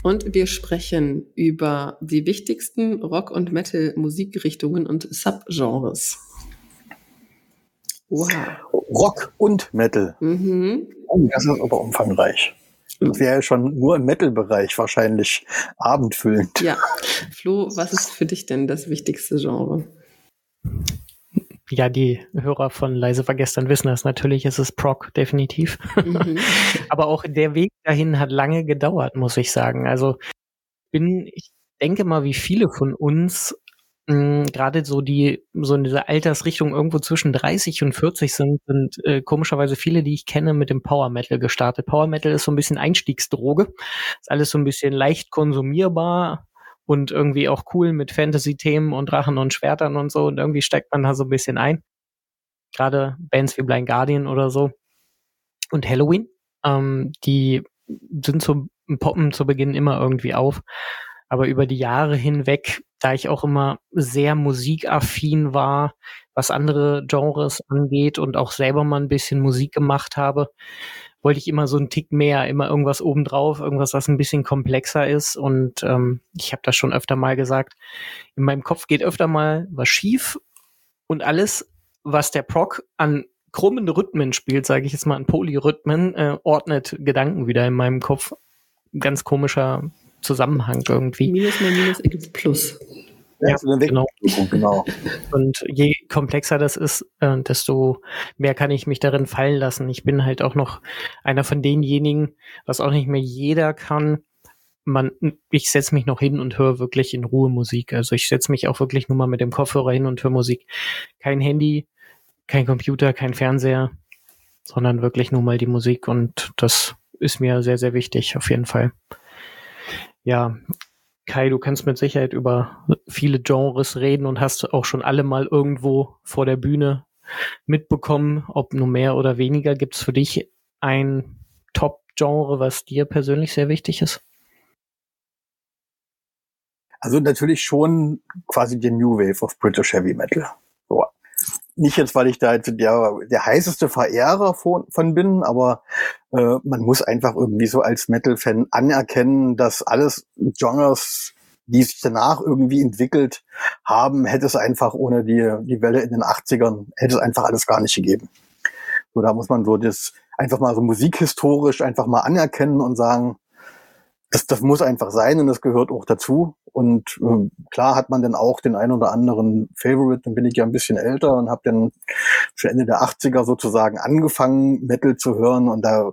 [SPEAKER 2] Und wir sprechen über die wichtigsten Rock- und Metal-Musikrichtungen und Subgenres. Wow.
[SPEAKER 4] Rock und Metal.
[SPEAKER 2] Mhm.
[SPEAKER 4] Oh, das ist aber umfangreich. Das wäre schon nur im Metal-Bereich wahrscheinlich abendfüllend.
[SPEAKER 2] Ja. Flo, was ist für dich denn das wichtigste Genre?
[SPEAKER 3] Ja, die Hörer von Leise war gestern wissen das natürlich, ist es Proc, definitiv. Mhm. Aber auch der Weg dahin hat lange gedauert, muss ich sagen. Also bin, ich denke mal, wie viele von uns hm, gerade so die, so in dieser Altersrichtung irgendwo zwischen 30 und 40 sind, sind äh, komischerweise viele, die ich kenne, mit dem Power Metal gestartet. Power Metal ist so ein bisschen Einstiegsdroge. Ist alles so ein bisschen leicht konsumierbar und irgendwie auch cool mit Fantasy-Themen und Drachen und Schwertern und so. Und irgendwie steigt man da so ein bisschen ein. Gerade Bands wie Blind Guardian oder so. Und Halloween, ähm, die sind so poppen zu Beginn immer irgendwie auf. Aber über die Jahre hinweg, da ich auch immer sehr musikaffin war, was andere Genres angeht und auch selber mal ein bisschen Musik gemacht habe, wollte ich immer so einen Tick mehr, immer irgendwas obendrauf, irgendwas, was ein bisschen komplexer ist. Und ähm, ich habe das schon öfter mal gesagt, in meinem Kopf geht öfter mal was schief und alles, was der Proc an krummen Rhythmen spielt, sage ich jetzt mal an Polyrhythmen, äh, ordnet Gedanken wieder in meinem Kopf. Ganz komischer Zusammenhang irgendwie.
[SPEAKER 2] Minus mal Minus ergibt Plus.
[SPEAKER 3] Ja, genau. genau. Und je komplexer das ist, äh, desto mehr kann ich mich darin fallen lassen. Ich bin halt auch noch einer von denjenigen, was auch nicht mehr jeder kann. Man, ich setze mich noch hin und höre wirklich in Ruhe Musik. Also ich setze mich auch wirklich nur mal mit dem Kopfhörer hin und höre Musik. Kein Handy, kein Computer, kein Fernseher, sondern wirklich nur mal die Musik und das ist mir sehr, sehr wichtig, auf jeden Fall ja, Kai, du kannst mit Sicherheit über viele Genres reden und hast auch schon alle mal irgendwo vor der Bühne mitbekommen, ob nur mehr oder weniger. Gibt es für dich ein Top-Genre, was dir persönlich sehr wichtig ist?
[SPEAKER 4] Also natürlich schon quasi die New Wave of British Heavy Metal. Nicht jetzt, weil ich da jetzt der, der heißeste Verehrer von, von bin, aber äh, man muss einfach irgendwie so als Metal-Fan anerkennen, dass alles Genres, die sich danach irgendwie entwickelt haben, hätte es einfach ohne die, die Welle in den 80ern, hätte es einfach alles gar nicht gegeben. So, da muss man so das einfach mal so musikhistorisch einfach mal anerkennen und sagen, das, das muss einfach sein und das gehört auch dazu. Und äh, klar hat man dann auch den ein oder anderen Favorite, dann bin ich ja ein bisschen älter und habe dann schon Ende der 80er sozusagen angefangen, Metal zu hören und da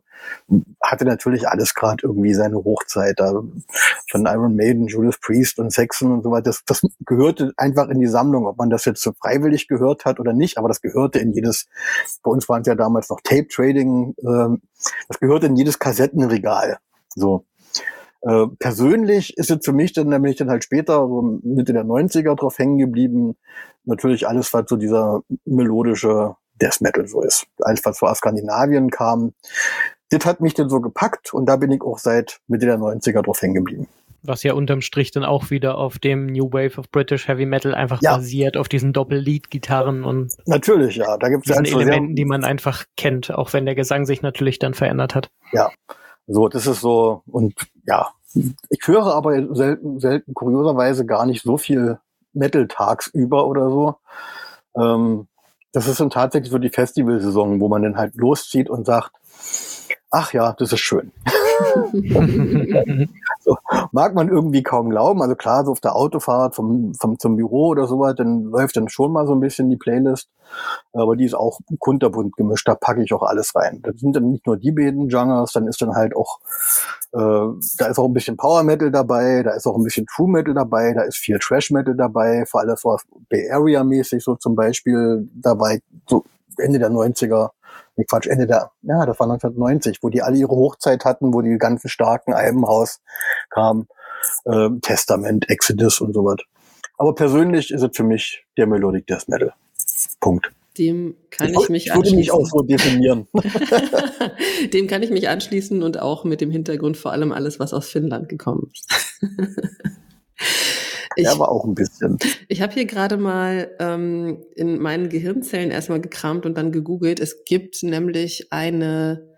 [SPEAKER 4] hatte natürlich alles gerade irgendwie seine Hochzeit. Da von Iron Maiden, Judas Priest und Saxon und so weiter. Das, das gehörte einfach in die Sammlung, ob man das jetzt so freiwillig gehört hat oder nicht, aber das gehörte in jedes, bei uns waren es ja damals noch Tape Trading, äh, das gehörte in jedes Kassettenregal. So. Äh, persönlich ist es für mich dann, da bin ich dann halt später, so Mitte der 90er drauf hängen geblieben, natürlich alles, was so dieser melodische Death Metal so ist. Alles, was so aus Skandinavien kam. Das hat mich dann so gepackt und da bin ich auch seit Mitte der 90er drauf hängen geblieben.
[SPEAKER 3] Was ja unterm Strich dann auch wieder auf dem New Wave of British Heavy Metal einfach ja. basiert, auf diesen Doppel-Lead-Gitarren und
[SPEAKER 4] natürlich, ja, da gibt es
[SPEAKER 3] Elementen, die man einfach kennt, auch wenn der Gesang sich natürlich dann verändert hat.
[SPEAKER 4] Ja, so, das ist so, und ja, ich höre aber selten, selten kurioserweise gar nicht so viel Metal tagsüber oder so. Ähm, das ist dann tatsächlich so die Festivalsaison, wo man dann halt loszieht und sagt, ach ja, das ist schön. so, mag man irgendwie kaum glauben. Also klar, so auf der Autofahrt vom, vom, zum Büro oder sowas, dann läuft dann schon mal so ein bisschen die Playlist. Aber die ist auch kunterbunt gemischt, da packe ich auch alles rein. Das sind dann nicht nur die beiden Genres, dann ist dann halt auch, äh, da ist auch ein bisschen Power Metal dabei, da ist auch ein bisschen True Metal dabei, da ist viel Trash Metal dabei, vor allem so Bay Area mäßig so zum Beispiel dabei, so Ende der 90er nee, Quatsch, Ende der, ja, das war 1990, wo die alle ihre Hochzeit hatten, wo die ganzen starken Alben rauskamen, äh, Testament, Exodus und so was. Aber persönlich ist es für mich der Melodic Death Metal. Punkt.
[SPEAKER 2] Dem kann ich, ich mich ich würde
[SPEAKER 4] mich auch so definieren.
[SPEAKER 2] Dem kann ich mich anschließen und auch mit dem Hintergrund vor allem alles, was aus Finnland gekommen ist.
[SPEAKER 4] Ich, aber auch ein bisschen.
[SPEAKER 2] Ich habe hier gerade mal ähm, in meinen Gehirnzellen erstmal gekramt und dann gegoogelt. Es gibt nämlich eine,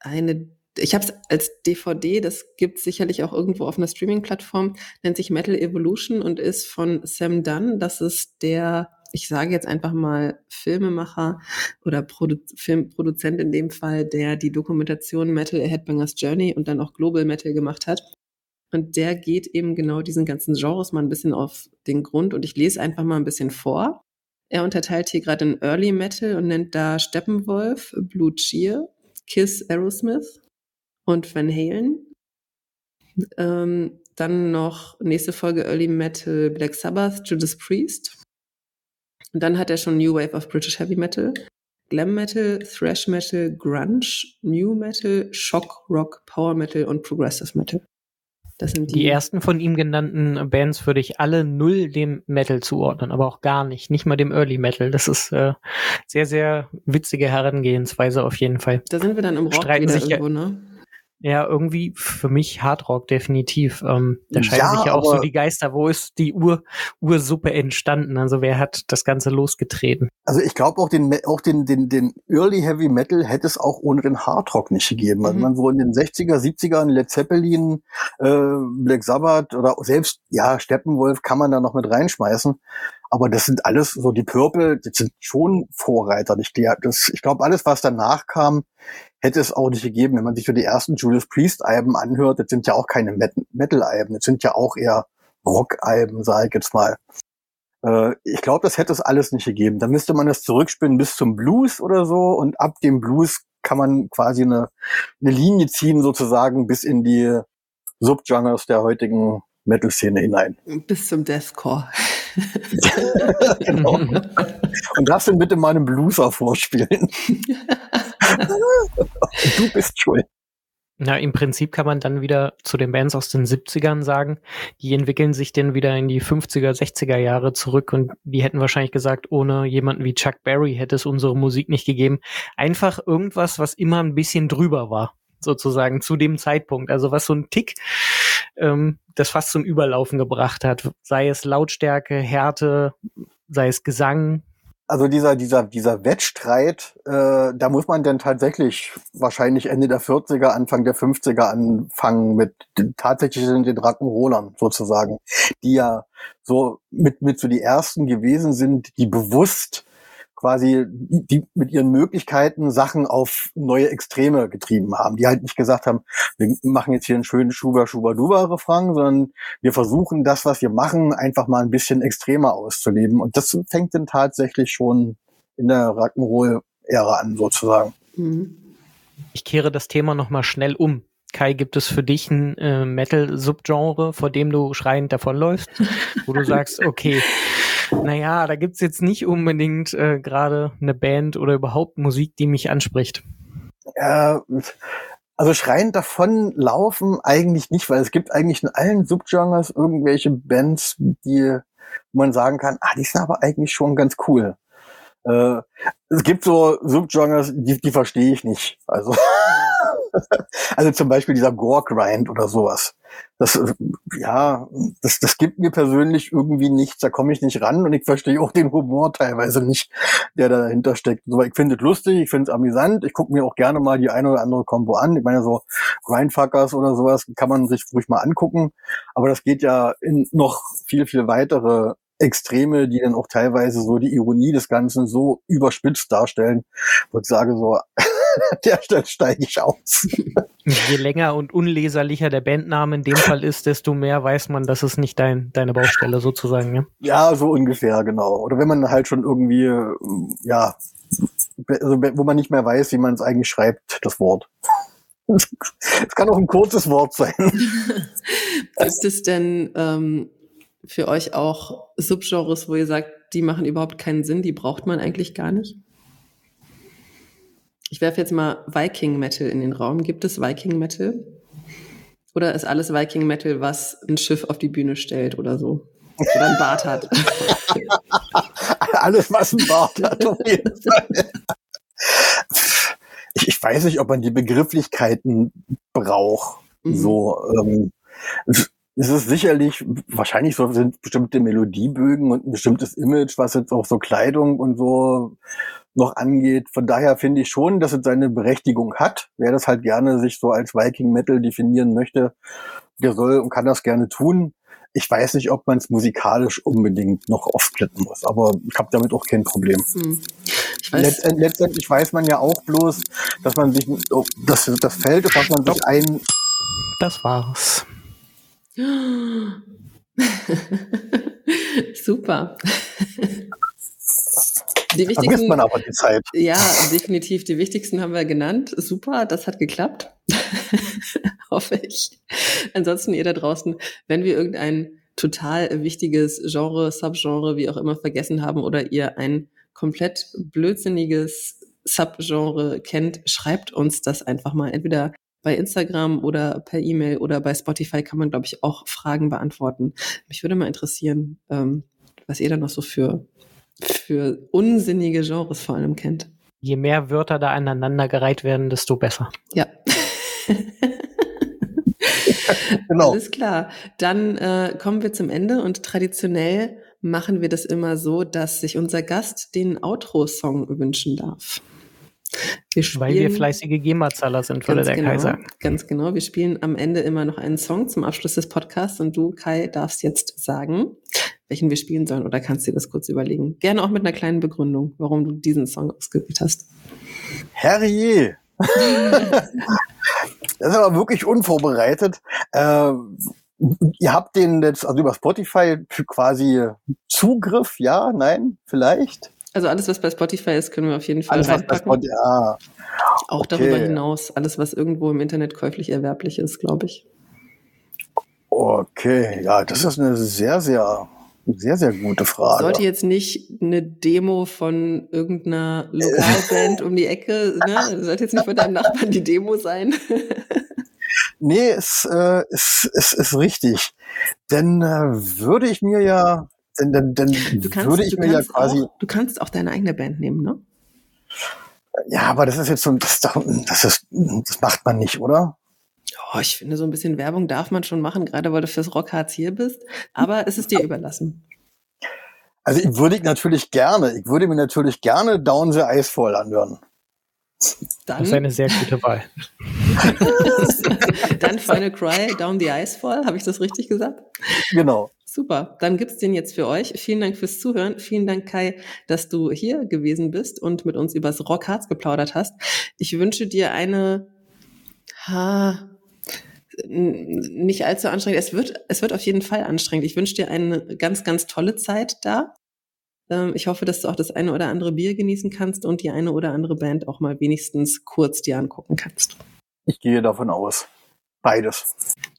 [SPEAKER 2] eine ich habe es als DVD, das gibt sicherlich auch irgendwo auf einer Streaming-Plattform, nennt sich Metal Evolution und ist von Sam Dunn. Das ist der ich sage jetzt einfach mal Filmemacher oder Produ Filmproduzent in dem Fall, der die Dokumentation Metal A Headbangers Journey und dann auch Global Metal gemacht hat. Und der geht eben genau diesen ganzen Genres mal ein bisschen auf den Grund und ich lese einfach mal ein bisschen vor. Er unterteilt hier gerade in Early Metal und nennt da Steppenwolf, Blue Cheer, Kiss Aerosmith und Van Halen. Ähm, dann noch nächste Folge Early Metal Black Sabbath, Judas Priest. Und dann hat er schon New Wave of British Heavy Metal, Glam Metal, Thrash Metal, Grunge, New Metal, Shock Rock, Power Metal und Progressive Metal.
[SPEAKER 3] Das sind die, die ersten von ihm genannten Bands würde ich alle null dem Metal zuordnen, aber auch gar nicht, nicht mal dem Early Metal. Das ist äh, sehr, sehr witzige Herangehensweise auf jeden Fall.
[SPEAKER 2] Da sind wir dann im Rock
[SPEAKER 3] Streiten
[SPEAKER 2] wieder
[SPEAKER 3] sich
[SPEAKER 2] irgendwo, ne?
[SPEAKER 3] Ja, irgendwie für mich Hardrock definitiv. Ähm, da scheiden
[SPEAKER 4] Ja,
[SPEAKER 3] sich ja auch so die Geister. Wo ist die Ur Ursuppe entstanden? Also wer hat das Ganze losgetreten?
[SPEAKER 4] Also ich glaube auch den auch den den den Early Heavy Metal hätte es auch ohne den Hardrock nicht gegeben. Also
[SPEAKER 2] Mhm.
[SPEAKER 4] man so in den 60er, 70ern Led Zeppelin, äh, Black Sabbath oder selbst ja Steppenwolf kann man da noch mit reinschmeißen. Aber das sind alles so die Purple, das sind schon Vorreiter. Ich, ich glaube, alles, was danach kam, hätte es auch nicht gegeben. Wenn man sich so die ersten Judas Priest-Alben anhört, das sind ja auch keine Met- Metal-Alben, das sind ja auch eher Rock-Alben, sage ich jetzt mal. Äh, ich glaube, das hätte es alles nicht gegeben. Da müsste man das zurückspinnen bis zum Blues oder so und ab dem Blues kann man quasi eine, eine Linie ziehen sozusagen bis in die Subgenres der heutigen Metal-Szene hinein.
[SPEAKER 2] Bis zum Deathcore.
[SPEAKER 4] genau. Und darfst du bitte mal einen Blueser vorspielen? du bist schuld.
[SPEAKER 3] Na, im Prinzip kann man dann wieder zu den Bands aus den 70ern sagen, die entwickeln sich dann wieder in die 50er, 60er Jahre zurück und die hätten wahrscheinlich gesagt, ohne jemanden wie Chuck Berry hätte es unsere Musik nicht gegeben. Einfach irgendwas, was immer ein bisschen drüber war, sozusagen zu dem Zeitpunkt. Also was so ein Tick ähm, das fast zum Überlaufen gebracht hat. Sei es Lautstärke, Härte, sei es Gesang.
[SPEAKER 4] Also dieser, dieser, dieser Wettstreit, äh, da muss man dann tatsächlich wahrscheinlich Ende der 40er, Anfang der 50er anfangen mit den, tatsächlich den, Rock'n'Rollern sozusagen, die ja so mit, mit so die ersten gewesen sind, die bewusst quasi die, die mit ihren Möglichkeiten Sachen auf neue Extreme getrieben haben, die halt nicht gesagt haben, wir machen jetzt hier einen schönen Schuber Schuber Duba Refrain, sondern wir versuchen das, was wir machen, einfach mal ein bisschen extremer auszuleben. Und das fängt dann tatsächlich schon in der Rock'n'Roll-Ära an, sozusagen.
[SPEAKER 2] Mhm.
[SPEAKER 3] Ich kehre das Thema nochmal schnell um. Kai, gibt es für dich ein äh, Metal-Subgenre, vor dem du schreiend davonläufst, wo du sagst, okay, naja, da gibt's jetzt nicht unbedingt äh, gerade eine Band oder überhaupt Musik, die mich anspricht.
[SPEAKER 4] Äh, also schreiend davon laufen eigentlich nicht, weil es gibt eigentlich in allen Subgenres irgendwelche Bands, die man sagen kann, ah, die sind aber eigentlich schon ganz cool. Äh, es gibt so Subgenres, die, die verstehe ich nicht. Also, also zum Beispiel dieser Gore-Grind oder sowas. Das, äh, ja, das, das gibt mir persönlich irgendwie nichts, da komme ich nicht ran und ich verstehe auch den Humor teilweise nicht, der da dahinter steckt. So, ich finde es lustig, ich finde es amüsant, ich gucke mir auch gerne mal die eine oder andere Combo an. Ich meine, so Grindfuckers oder sowas kann man sich ruhig mal angucken, aber das geht ja in noch viel, viel weitere Extreme, die dann auch teilweise so die Ironie des Ganzen so überspitzt darstellen, wo ich sage so, an der Stelle steige ich aus.
[SPEAKER 3] Je länger und unleserlicher der Bandname in dem Fall ist, desto mehr weiß man, dass es nicht dein, deine Baustelle sozusagen. Ja?
[SPEAKER 4] Ja, so ungefähr, genau. Oder wenn man halt schon irgendwie, ja, also wo man nicht mehr weiß, wie man es eigentlich schreibt, das Wort. Es kann auch ein kurzes Wort sein.
[SPEAKER 2] Gibt es denn ähm, für euch auch Subgenres, wo ihr sagt, die machen überhaupt keinen Sinn, die braucht man eigentlich gar nicht? Ich werfe jetzt mal Viking Metal in den Raum. Gibt es Viking Metal? Oder ist alles Viking Metal, was ein Schiff auf die Bühne stellt oder so? Oder ein Bart hat?
[SPEAKER 4] Alles, was ein Bart hat, auf jeden Fall. Ich, ich weiß nicht, ob man die Begrifflichkeiten braucht.
[SPEAKER 2] Mhm.
[SPEAKER 4] So, ähm, es ist sicherlich, wahrscheinlich so sind bestimmte Melodiebögen und ein bestimmtes Image, was jetzt auch so Kleidung und so noch angeht. Von daher finde ich schon, dass es seine Berechtigung hat. Wer das halt gerne sich so als Viking Metal definieren möchte, der soll und kann das gerne tun. ich weiß nicht, ob man es musikalisch unbedingt noch aufsplitten muss, aber ich habe damit auch kein Problem. Hm. Letztend, letztendlich weiß man ja auch bloß, dass man sich, oh, das, das Feld, auf was man sich ein...
[SPEAKER 3] Das war's.
[SPEAKER 2] Super.
[SPEAKER 4] Die wichtigsten, Vergisst man aber die Zeit.
[SPEAKER 2] Ja, definitiv. Die wichtigsten haben wir genannt. Super, das hat geklappt. Hoffe ich. Ansonsten ihr da draußen, wenn wir irgendein total wichtiges Genre, Subgenre, wie auch immer vergessen haben oder ihr ein komplett blödsinniges Subgenre kennt, schreibt uns das einfach mal. Entweder bei Instagram oder per E-Mail oder bei Spotify kann man, glaube ich, auch Fragen beantworten. Mich würde mal interessieren, ähm, was ihr da noch so für für unsinnige Genres vor allem kennt.
[SPEAKER 3] Je mehr Wörter da aneinandergereiht werden, desto besser.
[SPEAKER 2] Ja. genau. Alles klar. Dann äh, kommen wir zum Ende und traditionell machen wir das immer so, dass sich unser Gast den Outro-Song wünschen darf.
[SPEAKER 3] Wir spielen, Weil wir fleißige GEMA-Zahler sind, würde der
[SPEAKER 2] genau,
[SPEAKER 3] Kai sagen.
[SPEAKER 2] Ganz genau. Wir spielen am Ende immer noch einen Song zum Abschluss des Podcasts und du, Kai, darfst jetzt sagen, welchen wir spielen sollen oder kannst dir das kurz überlegen. Gerne auch mit einer kleinen Begründung, warum du diesen Song ausgewählt hast.
[SPEAKER 4] Herrje! das ist aber wirklich unvorbereitet. Äh, ihr habt den jetzt, also über Spotify quasi Zugriff, ja, nein, vielleicht?
[SPEAKER 2] Also alles, was bei Spotify ist, können wir auf jeden Fall alles, reinpacken. Was bei ja. Auch okay. darüber hinaus, alles, was irgendwo im Internet käuflich erwerblich ist, glaube ich.
[SPEAKER 4] Okay, ja, das ist eine sehr, sehr sehr, sehr gute Frage.
[SPEAKER 2] Sollte jetzt nicht eine Demo von irgendeiner Lokalband um die Ecke, ne? Sollte jetzt nicht von deinem Nachbarn die Demo sein.
[SPEAKER 4] nee, es, äh, es, es ist richtig. Denn äh, würde ich mir ja, denn, denn, denn kannst, würde ich mir ja quasi.
[SPEAKER 2] Auch, du kannst auch deine eigene Band nehmen, ne?
[SPEAKER 4] Ja, aber das ist jetzt so, das, das, ist, das macht man nicht, oder?
[SPEAKER 2] Oh, ich finde, so ein bisschen Werbung darf man schon machen, gerade weil du fürs Rockharz hier bist. Aber es ist dir überlassen.
[SPEAKER 4] Also ich würde natürlich gerne, ich würde mir natürlich gerne Down the Icefall anhören.
[SPEAKER 3] Dann, das ist eine sehr gute Wahl.
[SPEAKER 2] Dann Final Cry, Down the Icefall, habe ich das richtig gesagt?
[SPEAKER 4] Genau.
[SPEAKER 2] Super, dann gibt's den jetzt für euch. Vielen Dank fürs Zuhören. Vielen Dank, Kai, dass du hier gewesen bist und mit uns übers Rockharz geplaudert hast. Ich wünsche dir eine ha, nicht allzu anstrengend. Es wird, es wird auf jeden Fall anstrengend. Ich wünsche dir eine ganz, ganz tolle Zeit da. Ähm, ich hoffe, dass du auch das eine oder andere Bier genießen kannst und die eine oder andere Band auch mal wenigstens kurz dir angucken kannst.
[SPEAKER 4] Ich gehe davon aus. Beides.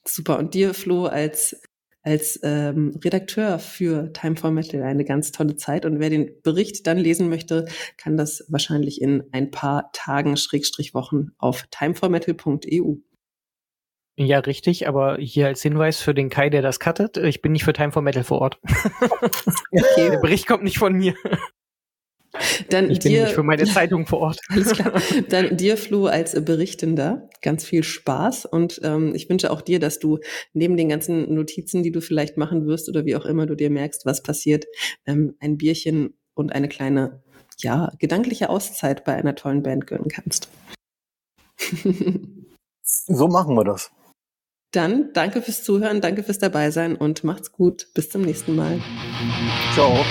[SPEAKER 2] Super. Und dir, Flo, als, als ähm, Redakteur für Time for Metal eine ganz tolle Zeit. Und wer den Bericht dann lesen möchte, kann das wahrscheinlich in ein paar Tagen, Schrägstrich Wochen auf timeformetal.eu.
[SPEAKER 3] Ja, richtig, aber hier als Hinweis für den Kai, der das cuttet, ich bin nicht für Time for Metal vor Ort. okay. Der Bericht kommt nicht von mir. Dann ich bin dir, nicht für meine Zeitung vor Ort.
[SPEAKER 2] Alles klar. Dann dir, Flo, als Berichtender, ganz viel Spaß und ähm, ich wünsche auch dir, dass du neben den ganzen Notizen, die du vielleicht machen wirst oder wie auch immer du dir merkst, was passiert, ähm, ein Bierchen und eine kleine, ja, gedankliche Auszeit bei einer tollen Band gönnen kannst.
[SPEAKER 4] so machen wir das.
[SPEAKER 2] Dann danke fürs Zuhören, danke fürs Dabeisein und macht's gut. Bis zum nächsten Mal.
[SPEAKER 4] Ciao.